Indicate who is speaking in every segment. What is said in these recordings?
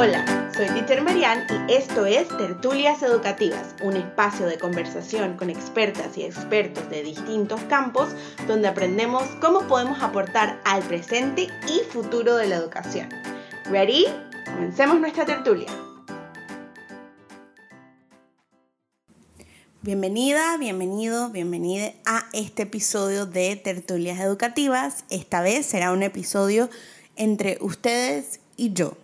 Speaker 1: Hola, soy Teacher Marian y esto es Tertulias Educativas, un espacio de conversación con expertas y expertos de distintos campos donde aprendemos cómo podemos aportar al presente y futuro de la educación. ¿Ready? Comencemos nuestra tertulia. Bienvenida, bienvenido, bienvenida a este episodio de Tertulias Educativas. Esta vez será un episodio entre ustedes y yo.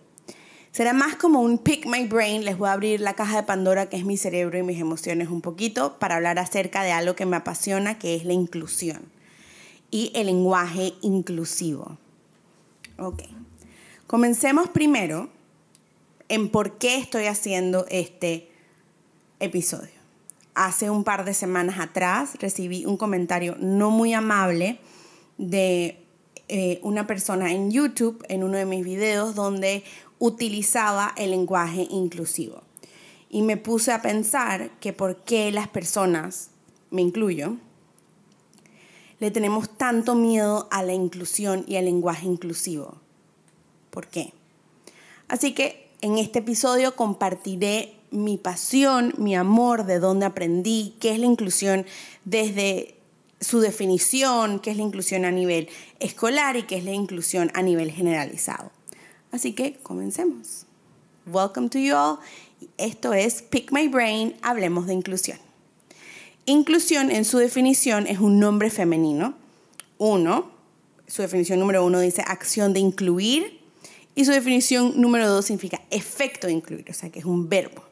Speaker 1: Será más como un pick my brain, les voy a abrir la caja de Pandora que es mi cerebro y mis emociones un poquito para hablar acerca de algo que me apasiona, que es la inclusión y el lenguaje inclusivo. Ok, comencemos primero en por qué estoy haciendo este episodio. Hace un par de semanas atrás recibí un comentario no muy amable de eh, una persona en YouTube, en uno de mis videos, donde utilizaba el lenguaje inclusivo. Y me puse a pensar que por qué las personas, me incluyo, le tenemos tanto miedo a la inclusión y al lenguaje inclusivo. ¿Por qué? Así que en este episodio compartiré mi pasión, mi amor, de dónde aprendí, qué es la inclusión desde su definición, qué es la inclusión a nivel escolar y qué es la inclusión a nivel generalizado. Así que comencemos. Welcome to you all. Esto es Pick My Brain, hablemos de inclusión. Inclusión en su definición es un nombre femenino. Uno, su definición número uno dice acción de incluir y su definición número dos significa efecto de incluir, o sea que es un verbo.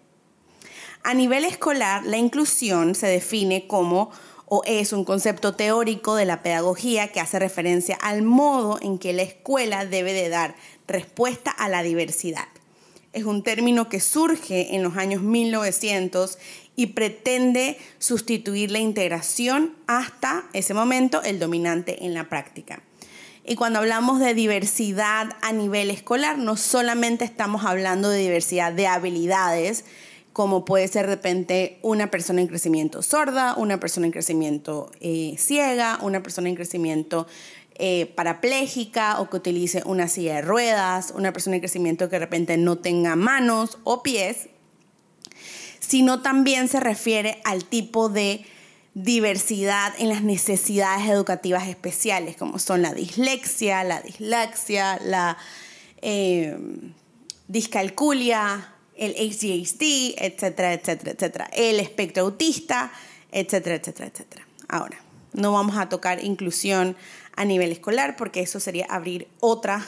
Speaker 1: A nivel escolar, la inclusión se define como o es un concepto teórico de la pedagogía que hace referencia al modo en que la escuela debe de dar respuesta a la diversidad. Es un término que surge en los años 1900 y pretende sustituir la integración hasta ese momento el dominante en la práctica. Y cuando hablamos de diversidad a nivel escolar, no solamente estamos hablando de diversidad de habilidades, como puede ser de repente una persona en crecimiento sorda, una persona en crecimiento eh, ciega, una persona en crecimiento eh, parapléjica o que utilice una silla de ruedas, una persona en crecimiento que de repente no tenga manos o pies, sino también se refiere al tipo de diversidad en las necesidades educativas especiales, como son la dislexia, la dislaxia, la eh, discalculia, el ADHD, etcétera, etcétera, etcétera, el espectro autista, etcétera, etcétera, etcétera. Ahora, no vamos a tocar inclusión a nivel escolar porque eso sería abrir otra,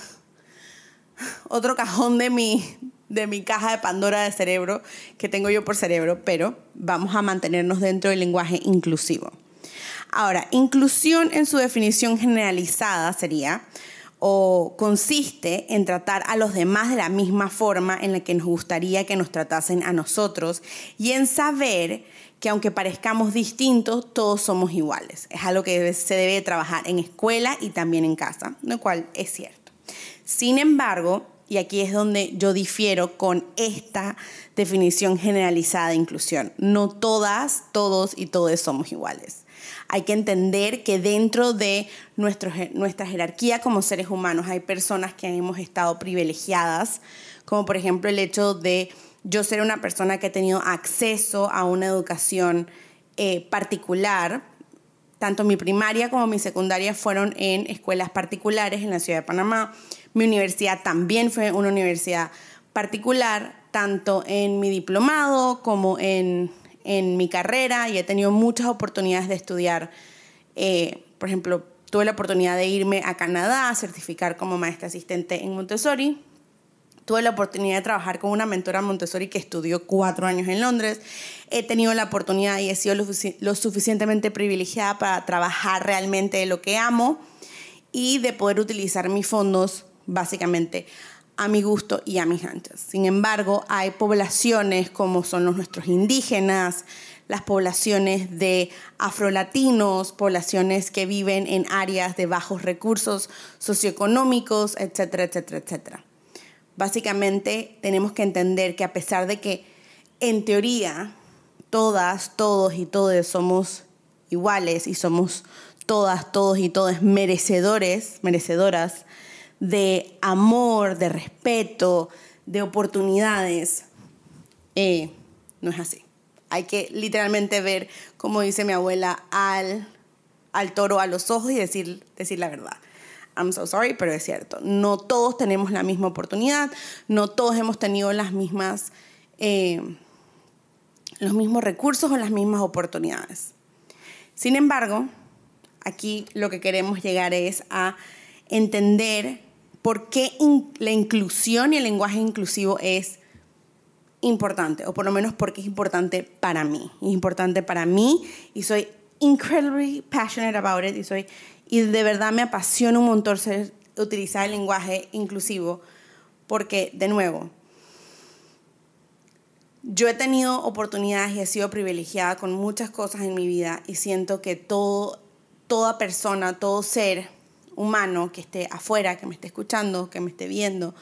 Speaker 1: otro cajón de mi, de mi caja de Pandora de cerebro que tengo yo por cerebro, pero vamos a mantenernos dentro del lenguaje inclusivo. Ahora, inclusión en su definición generalizada sería o consiste en tratar a los demás de la misma forma en la que nos gustaría que nos tratasen a nosotros y en saber que aunque parezcamos distintos, todos somos iguales. Es algo que se debe trabajar en escuela y también en casa, lo cual es cierto. Sin embargo, y aquí es donde yo difiero con esta definición generalizada de inclusión, no todas, todos y todos somos iguales. Hay que entender que dentro de nuestra jerarquía como seres humanos hay personas que hemos estado privilegiadas, como por ejemplo el hecho de yo ser una persona que ha tenido acceso a una educación eh, particular. Tanto mi primaria como mi secundaria fueron en escuelas particulares en la ciudad de Panamá. Mi universidad también fue una universidad particular, tanto en mi diplomado como en en mi carrera y he tenido muchas oportunidades de estudiar. Eh, por ejemplo, tuve la oportunidad de irme a Canadá a certificar como maestra asistente en Montessori. Tuve la oportunidad de trabajar con una mentora Montessori que estudió cuatro años en Londres. He tenido la oportunidad y he sido lo, lo suficientemente privilegiada para trabajar realmente de lo que amo y de poder utilizar mis fondos básicamente a mi gusto y a mis anchas. Sin embargo, hay poblaciones como son los nuestros indígenas, las poblaciones de afrolatinos, poblaciones que viven en áreas de bajos recursos socioeconómicos, etcétera, etcétera, etcétera. Básicamente tenemos que entender que a pesar de que en teoría todas, todos y todos somos iguales y somos todas, todos y todas merecedores, merecedoras de amor, de respeto, de oportunidades, eh, no es así. Hay que literalmente ver, como dice mi abuela, al, al toro a los ojos y decir, decir la verdad. I'm so sorry, pero es cierto. No todos tenemos la misma oportunidad, no todos hemos tenido las mismas, eh, los mismos recursos o las mismas oportunidades. Sin embargo, aquí lo que queremos llegar es a entender por qué la inclusión y el lenguaje inclusivo es importante, o por lo menos porque es importante para mí. Es importante para mí y soy incredibly passionate about it y soy y de verdad me apasiona un montón utilizar el lenguaje inclusivo porque, de nuevo, yo he tenido oportunidades y he sido privilegiada con muchas cosas en mi vida y siento que todo, toda persona, todo ser humano que esté afuera, que me esté escuchando, que me esté viendo,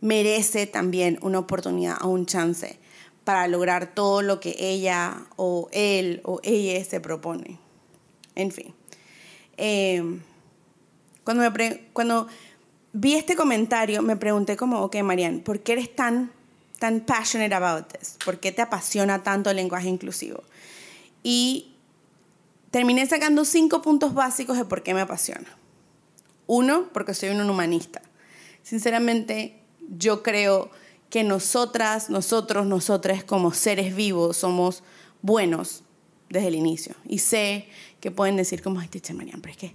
Speaker 1: merece también una oportunidad o un chance para lograr todo lo que ella o él o ella se propone. En fin. Eh, cuando, vi este comentario, me pregunté como, ok, Marian, ¿por qué eres tan, tan passionate about this? ¿Por qué te apasiona tanto el lenguaje inclusivo? Y terminé sacando cinco puntos básicos de por qué me apasiona. Uno, porque soy un humanista. Sinceramente, yo creo que nosotras, nosotros, nosotras como seres vivos somos buenos desde el inicio. Y sé que pueden decir como, ay, teacher Marian, pero es que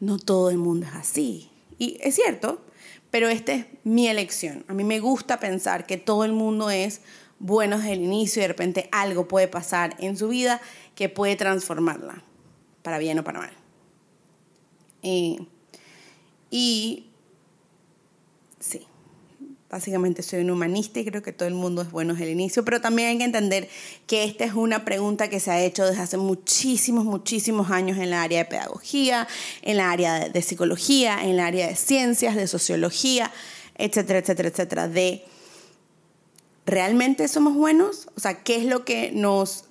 Speaker 1: no todo el mundo es así. Y es cierto, pero esta es mi elección. A mí me gusta pensar que todo el mundo es bueno desde el inicio y de repente algo puede pasar en su vida que puede transformarla, para bien o para mal. Eh, y sí, Básicamente soy un humanista y creo que todo el mundo es bueno desde el inicio, pero también hay que entender que esta es una pregunta que se ha hecho desde hace muchísimos, muchísimos años en la área de pedagogía, en la área de psicología, en la área de ciencias, de sociología, etcétera, etcétera, etcétera, de ¿realmente somos buenos? O sea, ¿qué es lo que nos,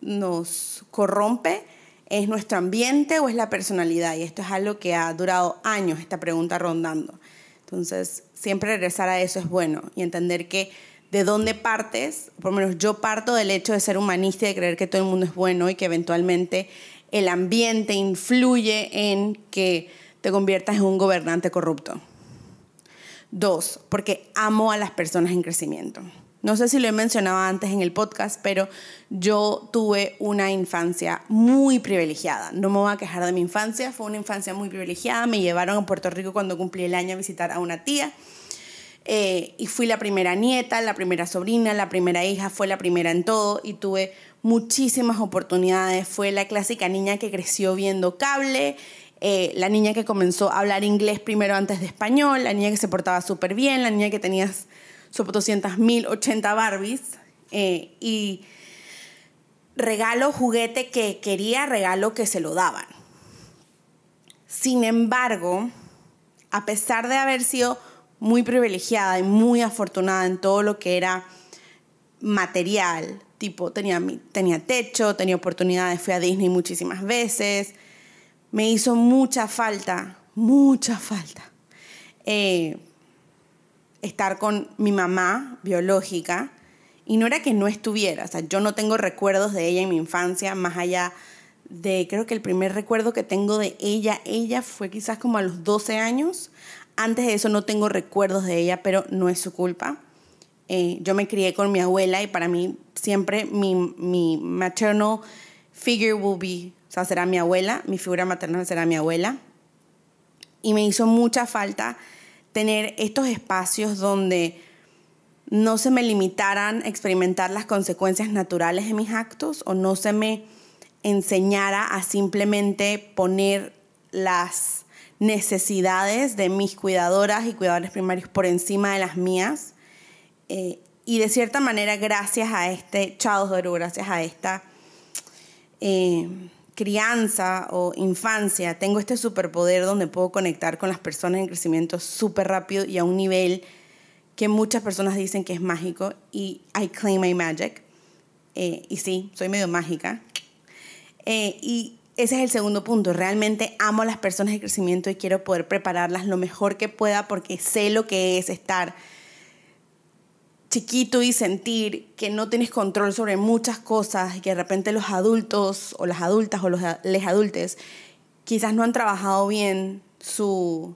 Speaker 1: nos corrompe? ¿Es nuestro ambiente o es la personalidad? Y esto es algo que ha durado años, esta pregunta rondando. Entonces, siempre regresar a eso es bueno y entender que de dónde partes, por lo menos yo parto del hecho de ser humanista y de creer que todo el mundo es bueno y que eventualmente el ambiente influye en que te conviertas en un gobernante corrupto. Dos, porque amo a las personas en crecimiento. No sé si lo he mencionado antes en el podcast, pero yo tuve una infancia muy privilegiada. No me voy a quejar de mi infancia, fue una infancia muy privilegiada. Me llevaron a Puerto Rico cuando cumplí el año a visitar a una tía. Eh, y fui la primera nieta, la primera sobrina, la primera hija, fue la primera en todo y tuve muchísimas oportunidades. Fue la clásica niña que creció viendo cable, eh, la niña que comenzó a hablar inglés primero antes de español, la niña que se portaba súper bien, la niña que tenía sobre 200.000, 80 Barbies eh, y regalo, juguete que quería, regalo que se lo daban. Sin embargo, a pesar de haber sido muy privilegiada y muy afortunada en todo lo que era material, tipo tenía, tenía techo, tenía oportunidades, fui a Disney muchísimas veces, me hizo mucha falta, mucha falta. Eh, estar con mi mamá biológica y no era que no estuviera, o sea, yo no tengo recuerdos de ella en mi infancia, más allá de, creo que el primer recuerdo que tengo de ella, ella fue quizás como a los 12 años, antes de eso no tengo recuerdos de ella, pero no es su culpa. Eh, yo me crié con mi abuela y para mí siempre mi, mi maternal figure will be, o sea, será mi abuela, mi figura maternal será mi abuela. Y me hizo mucha falta tener estos espacios donde no se me limitaran a experimentar las consecuencias naturales de mis actos o no se me enseñara a simplemente poner las necesidades de mis cuidadoras y cuidadores primarios por encima de las mías. Eh, y de cierta manera, gracias a este childhood, gracias a esta eh, crianza o infancia, tengo este superpoder donde puedo conectar con las personas en crecimiento súper rápido y a un nivel que muchas personas dicen que es mágico y I claim my magic. Eh, y sí, soy medio mágica. Eh, y ese es el segundo punto. Realmente amo a las personas en crecimiento y quiero poder prepararlas lo mejor que pueda porque sé lo que es estar chiquito y sentir que no tienes control sobre muchas cosas y que de repente los adultos o las adultas o los les adultes quizás no han trabajado bien su,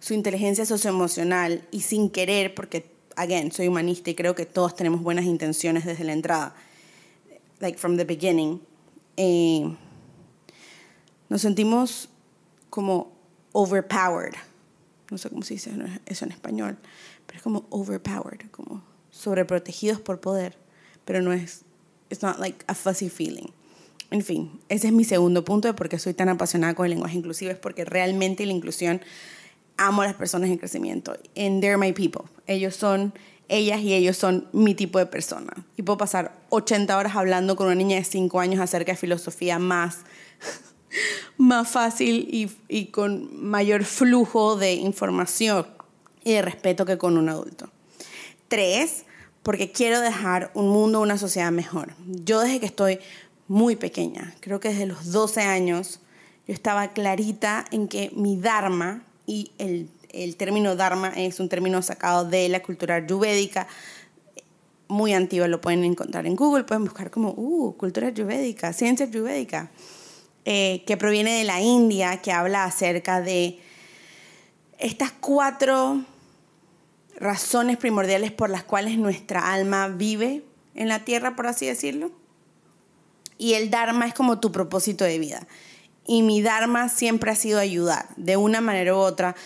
Speaker 1: su inteligencia socioemocional y sin querer, porque, again, soy humanista y creo que todos tenemos buenas intenciones desde la entrada, like from the beginning, eh, nos sentimos como overpowered. No sé cómo se dice eso en español, pero es como overpowered, como sobreprotegidos por poder, pero no es, it's not like a fuzzy feeling. En fin, ese es mi segundo punto de por qué soy tan apasionada con el lenguaje inclusivo, es porque realmente la inclusión amo a las personas en crecimiento. And they're my people. Ellos son, ellas y ellos son mi tipo de persona. Y puedo pasar 80 horas hablando con una niña de 5 años acerca de filosofía más, más fácil y, y con mayor flujo de información y de respeto que con un adulto. Tres, porque quiero dejar un mundo, una sociedad mejor. Yo desde que estoy muy pequeña, creo que desde los 12 años, yo estaba clarita en que mi Dharma, y el, el término Dharma es un término sacado de la cultura ayurvédica, muy antigua, lo pueden encontrar en Google, pueden buscar como, uh, cultura ayurvédica, ciencia ayurvédica, eh, que proviene de la India, que habla acerca de estas cuatro razones primordiales por las cuales nuestra alma vive en la tierra, por así decirlo. Y el Dharma es como tu propósito de vida. Y mi Dharma siempre ha sido ayudar, de una manera u otra.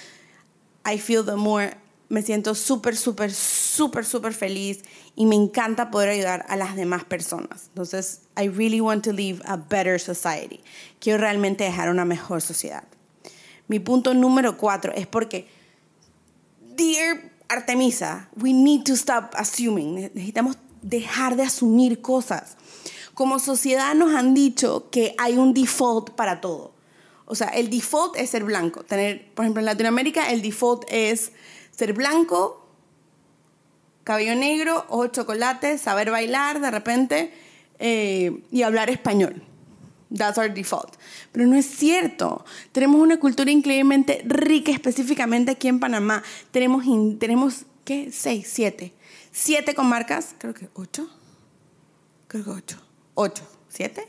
Speaker 1: I feel the more, me siento súper, súper, súper, súper feliz y me encanta poder ayudar a las demás personas. Entonces, I really want to live a better society. Quiero realmente dejar una mejor sociedad. Mi punto número cuatro es porque, dear Artemisa, we need to stop assuming. Necesitamos dejar de asumir cosas. Como sociedad nos han dicho que hay un default para todo. O sea, el default es ser blanco. Tener, por ejemplo, en Latinoamérica el default es ser blanco, cabello negro, ojos chocolate, saber bailar de repente eh, y hablar español. That's our default. Pero no es cierto. Tenemos una cultura increíblemente rica, específicamente aquí en Panamá. Tenemos, tenemos ¿qué? Seis, siete. Siete comarcas, creo que ocho. Creo que ocho. Ocho. ¿Siete?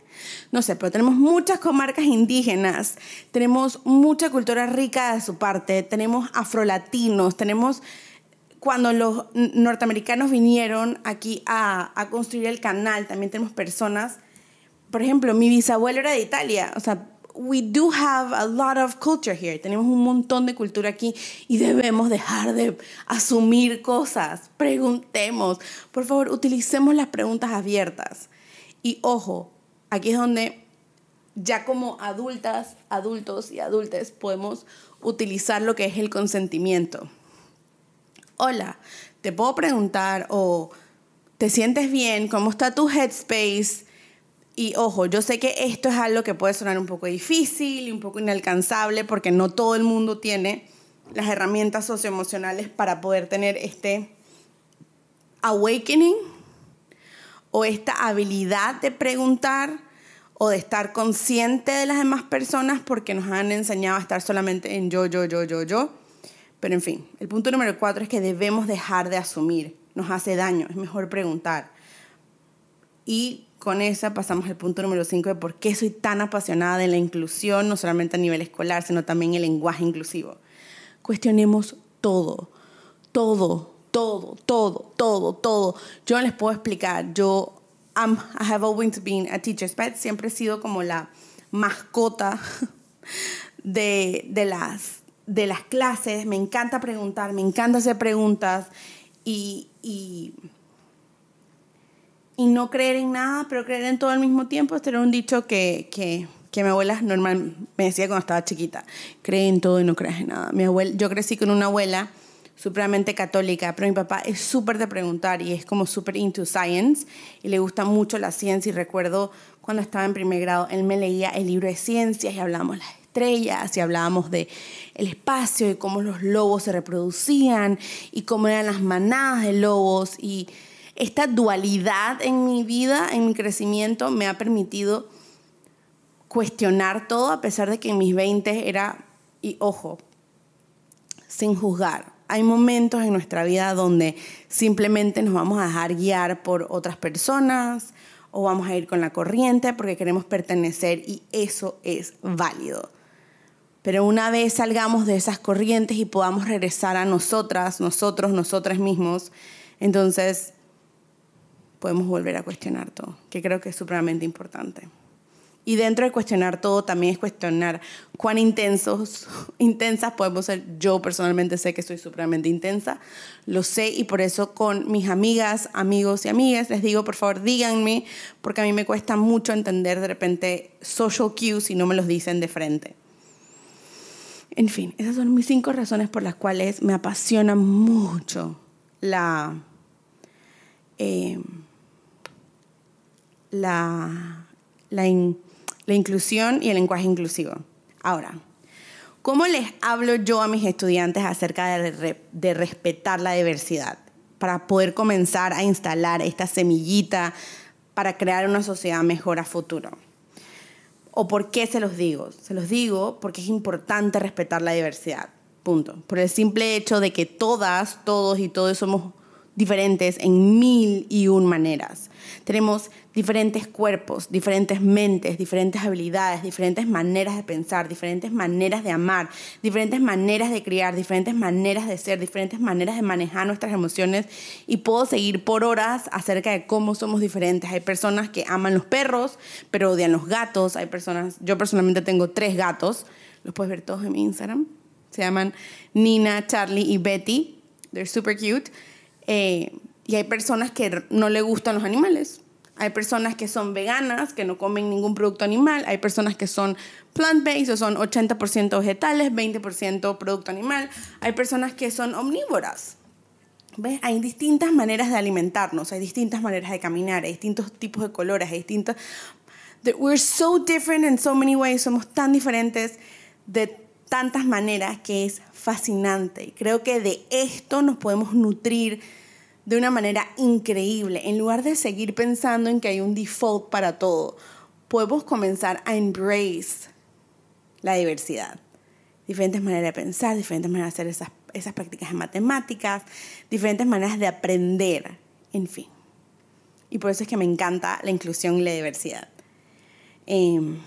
Speaker 1: No sé, pero tenemos muchas comarcas indígenas, tenemos mucha cultura rica de su parte, tenemos afrolatinos, tenemos cuando los norteamericanos vinieron aquí a, a construir el canal, también tenemos personas por ejemplo, mi bisabuelo era de Italia, o sea, we do have a lot of culture here. Tenemos un montón de cultura aquí y debemos dejar de asumir cosas. Preguntemos. Por favor, utilicemos las preguntas abiertas. Y ojo, aquí es donde ya como adultas, adultos y adultes podemos utilizar lo que es el consentimiento. Hola, te puedo preguntar o te sientes bien, cómo está tu headspace, y ojo, yo sé que esto es algo que puede sonar un poco difícil y un poco inalcanzable porque no todo el mundo tiene las herramientas socioemocionales para poder tener este awakening o esta habilidad de preguntar o de estar consciente de las demás personas porque nos han enseñado a estar solamente en yo, yo, yo, yo, yo. Pero en fin, el punto número cuatro es que debemos dejar de asumir. Nos hace daño, es mejor preguntar. Y con esa pasamos al punto número 5 de por qué soy tan apasionada de la inclusión, no solamente a nivel escolar, sino también el lenguaje inclusivo. Cuestionemos todo, todo, todo, todo, todo, todo. Yo les puedo explicar, yo I have always been a teacher's pet, siempre he sido como la mascota de, de, las, de las clases, me encanta preguntar, me encanta hacer preguntas y y no creer en nada, pero creer en todo al mismo tiempo. Este era un dicho que, que, que mi abuela normal me decía cuando estaba chiquita. Cree en todo y no creas en nada. Mi abuela, yo crecí con una abuela supremamente católica, pero mi papá es súper de preguntar y es como súper into science y le gusta mucho la ciencia y recuerdo cuando estaba en primer grado, él me leía el libro de ciencias y hablábamos las estrellas y hablábamos de el espacio y cómo los lobos se reproducían y cómo eran las manadas de lobos y esta dualidad en mi vida, en mi crecimiento, me ha permitido cuestionar todo, a pesar de que en mis 20 era, y ojo, sin juzgar, Hay momentos en nuestra vida donde simplemente nos vamos a dejar guiar por otras personas o vamos a ir con la corriente porque queremos pertenecer y eso es válido. Pero una vez salgamos de esas corrientes y podamos regresar a nosotras, nosotros, nosotras mismos, entonces podemos volver a cuestionar todo, que creo que es supremamente importante. Y dentro de cuestionar todo también es cuestionar cuán intensos, intensas podemos ser. Yo personalmente sé que soy supremamente intensa, lo sé y por eso con mis amigas, amigos y amigas les digo, por favor, díganme, porque a mí me cuesta mucho entender de repente social cues si no me los dicen de frente. En fin, esas son mis cinco razones por las cuales me apasiona mucho la... Eh, la, la, la inclusión y el lenguaje inclusivo. Ahora, ¿cómo les hablo yo a mis estudiantes acerca de, de respetar la diversidad? Para poder comenzar a instalar esta semillita para crear una sociedad mejor a futuro. ¿O por qué se los digo? Se los digo porque es importante respetar la diversidad. Punto. Por el simple hecho de que todas, todos y todos somos diferentes en mil y un maneras. Tenemos diferentes cuerpos, diferentes mentes, diferentes habilidades, diferentes maneras de pensar, diferentes maneras de amar, diferentes maneras de criar, diferentes maneras de ser, diferentes maneras de manejar nuestras emociones y puedo seguir por horas acerca de cómo somos diferentes. Hay personas que aman los perros, pero odian los gatos. Hay personas, yo personalmente tengo tres gatos, los puedes ver todos en mi Instagram. Se llaman Nina, Charlie y Betty. They're super cute. Eh, y hay personas que no le gustan los animales. Hay personas que son veganas, que no comen ningún producto animal. Hay personas que son plant-based o son 80% vegetales, 20% producto animal. Hay personas que son omnívoras. ¿Ves? Hay distintas maneras de alimentarnos, hay distintas maneras de caminar, hay distintos tipos de colores, hay distintos... We're so different in so many ways, somos tan diferentes de tantas maneras que es fascinante. Creo que de esto nos podemos nutrir de una manera increíble. En lugar de seguir pensando en que hay un default para todo, podemos comenzar a embrace la diversidad. Diferentes maneras de pensar, diferentes maneras de hacer esas, esas prácticas en matemáticas, diferentes maneras de aprender, en fin. Y por eso es que me encanta la inclusión y la diversidad. Em,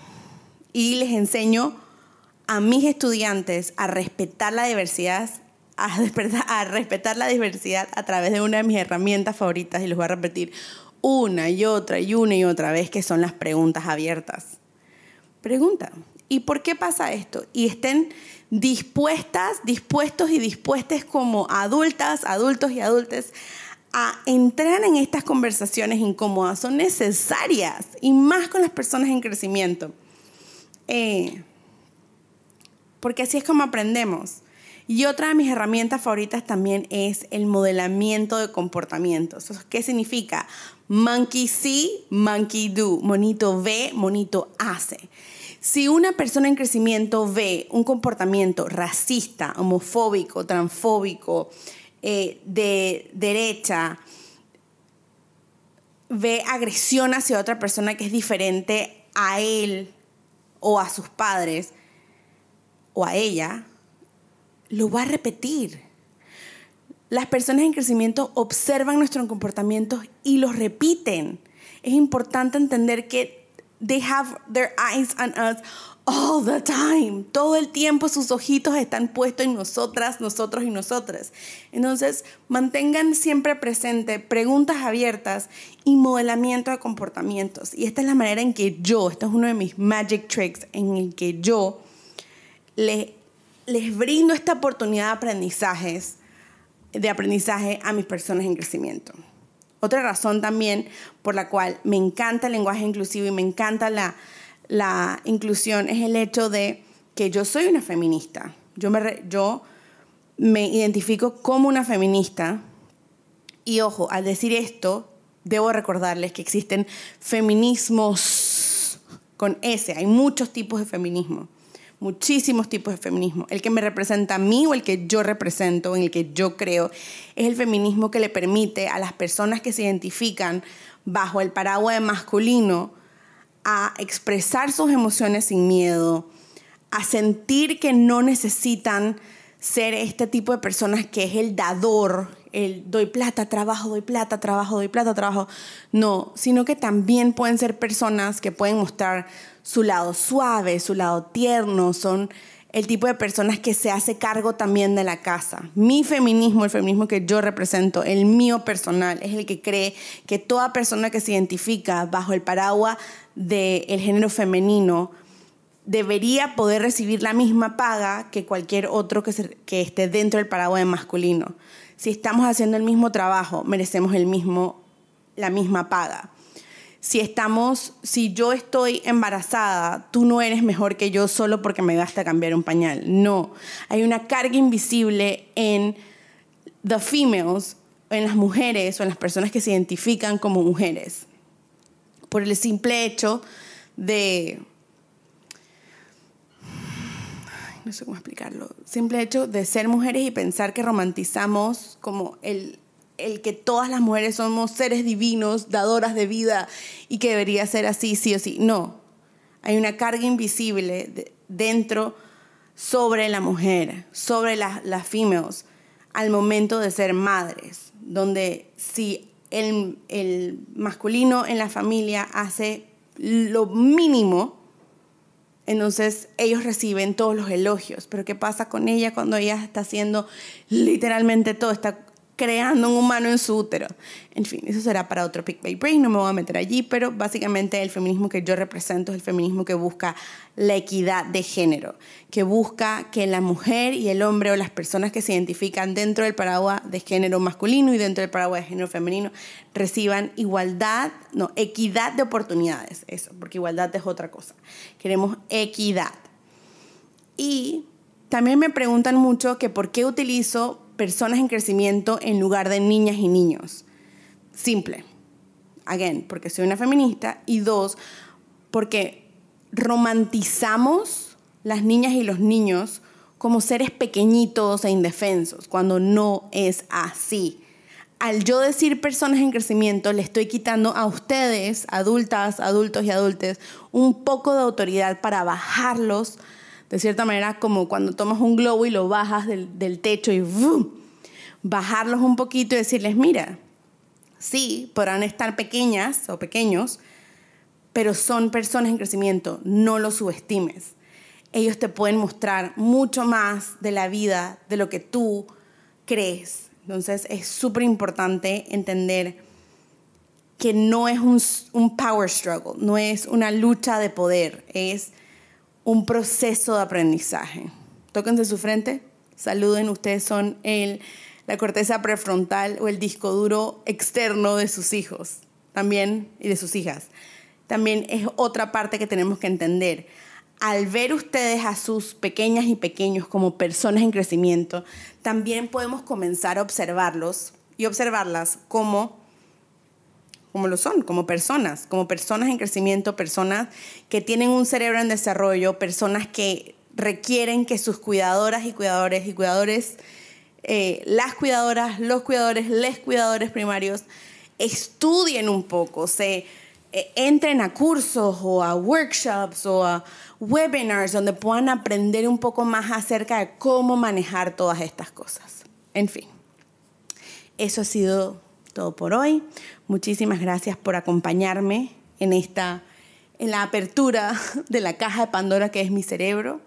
Speaker 1: y les enseño a mis estudiantes a respetar la diversidad a, respetar la diversidad a través de una de mis herramientas favoritas y les voy a repetir una y otra y una y otra vez que son las preguntas abiertas. Pregunta, ¿y por qué pasa esto? Y estén dispuestas, dispuestos y dispuestas como adultas, adultos y adultas a entrar en estas conversaciones incómodas. Son necesarias y más con las personas en crecimiento. Eh, porque así es como aprendemos. Y otra de mis herramientas favoritas también es el modelamiento de comportamientos. ¿Qué significa? Monkey see, monkey do. Monito ve, monito hace. Si una persona en crecimiento ve un comportamiento racista, homofóbico, transfóbico, eh, de derecha, ve agresión hacia otra persona que es diferente a él o a sus padres o a ella, lo va a repetir. Las personas en crecimiento observan nuestros comportamientos y los repiten. Es importante entender que they have their eyes on us all the time. Todo el tiempo sus ojitos están puestos en nosotras, nosotros y nosotras. Entonces, mantengan siempre presente preguntas abiertas y modelamiento de comportamientos. Y esta es la manera en que yo, esto es uno de mis magic tricks, en el que yo le les brindo esta oportunidad de aprendizajes, de aprendizaje a mis personas en crecimiento. Otra razón también por la cual me encanta el lenguaje inclusivo y me encanta la, la inclusión es el hecho de que yo soy una feminista. Yo me, yo me identifico como una feminista y ojo, al decir esto, debo recordarles que existen feminismos con S, hay muchos tipos de feminismo muchísimos tipos de feminismo. El que me representa a mí o el que yo represento, en el que yo creo, es el feminismo que le permite a las personas que se identifican bajo el paraguas de masculino a expresar sus emociones sin miedo, a sentir que no necesitan ser este tipo de personas que es el dador, el doy plata, trabajo, doy plata, trabajo, doy plata, trabajo. No, sino que también pueden ser personas que pueden mostrar su lado suave, su lado tierno, son el tipo de personas que se hace cargo también de la casa. Mi feminismo, el feminismo que yo represento, el mío personal, es el que cree que toda persona que se identifica bajo el paraguas del género femenino debería poder recibir la misma paga que cualquier otro que, que esté dentro del paraguas de masculino. Si estamos haciendo el mismo trabajo, merecemos el mismo, la misma paga si estamos, si yo estoy embarazada, tú no eres mejor que yo solo porque me basta cambiar un pañal. No, hay una carga invisible en the females, en las mujeres o en las personas que se identifican como mujeres, por el simple hecho de no sé cómo explicarlo, simple hecho de ser mujeres y pensar que romantizamos como el, el que todas las mujeres somos seres divinos, dadoras de vida y que debería ser así, sí o sí. No, hay una carga invisible dentro sobre la mujer, sobre las, las females, al momento de ser madres, donde si el, el masculino en la familia hace lo mínimo, entonces ellos reciben todos los elogios. Pero ¿qué pasa con ella cuando ella está haciendo literalmente todo? Está creando un humano en su útero. En fin, eso será para otro Pick by Brain, no me voy a meter allí, pero básicamente el feminismo que yo represento es el feminismo que busca la equidad de género, que busca que la mujer y el hombre o las personas que se identifican dentro del paraguas de género masculino y dentro del paraguas de género femenino reciban igualdad, no, equidad de oportunidades, eso, porque igualdad es otra cosa. Queremos equidad. Y también me preguntan mucho que por qué utilizo personas en crecimiento en lugar de niñas y niños. Simple. Again, porque soy una feminista. Y dos, porque romantizamos las niñas y los niños como seres pequeñitos e indefensos, cuando no es así. Al yo decir personas en crecimiento, le estoy quitando a ustedes, adultas, adultos y adultes, un poco de autoridad para bajarlos de cierta manera como cuando tomas un globo y lo bajas del, techo y bajarlos un poquito y decirles, mira, sí, podrán estar pequeñas o pequeños, pero son personas en crecimiento, no los subestimes. Ellos te pueden mostrar mucho más de la vida de lo que tú crees. Entonces es súper importante entender que no es un, un, power struggle, no es una lucha de poder, es un proceso de aprendizaje. Tóquense su frente, saluden, ustedes son el, la corteza prefrontal o el disco duro externo de sus hijos también y de sus hijas. También es otra parte que tenemos que entender. Al ver ustedes a sus pequeñas y pequeños como personas en crecimiento, también podemos comenzar a observarlos y observarlas como como lo son, como personas, como personas en crecimiento, personas que tienen un cerebro en desarrollo, personas que requieren que sus cuidadoras y cuidadores y cuidadores, eh, las cuidadoras, los cuidadores, les cuidadores primarios, estudien un poco, se eh, entren a cursos o a workshops o a webinars donde puedan aprender un poco más acerca de cómo manejar todas estas cosas. En fin, eso ha sido todo por hoy. Muchísimas gracias por acompañarme en esta en la apertura de la caja de Pandora que es mi cerebro.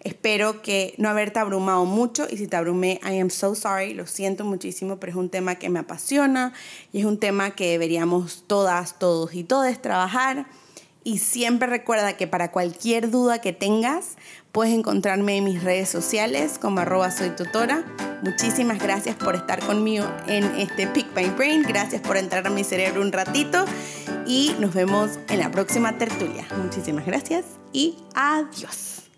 Speaker 1: Espero que no haberte abrumado mucho y si te abrumé, I am so sorry, lo siento muchísimo, pero es un tema que me apasiona y es un tema que deberíamos todas, todos y todas trabajar. Y siempre recuerda que para cualquier duda que tengas, puedes encontrarme en mis redes sociales como arroba soy tutora. Muchísimas gracias por estar conmigo en este Pick My Brain. Gracias por entrar a mi cerebro un ratito. Y nos vemos en la próxima tertulia. Muchísimas gracias y adiós.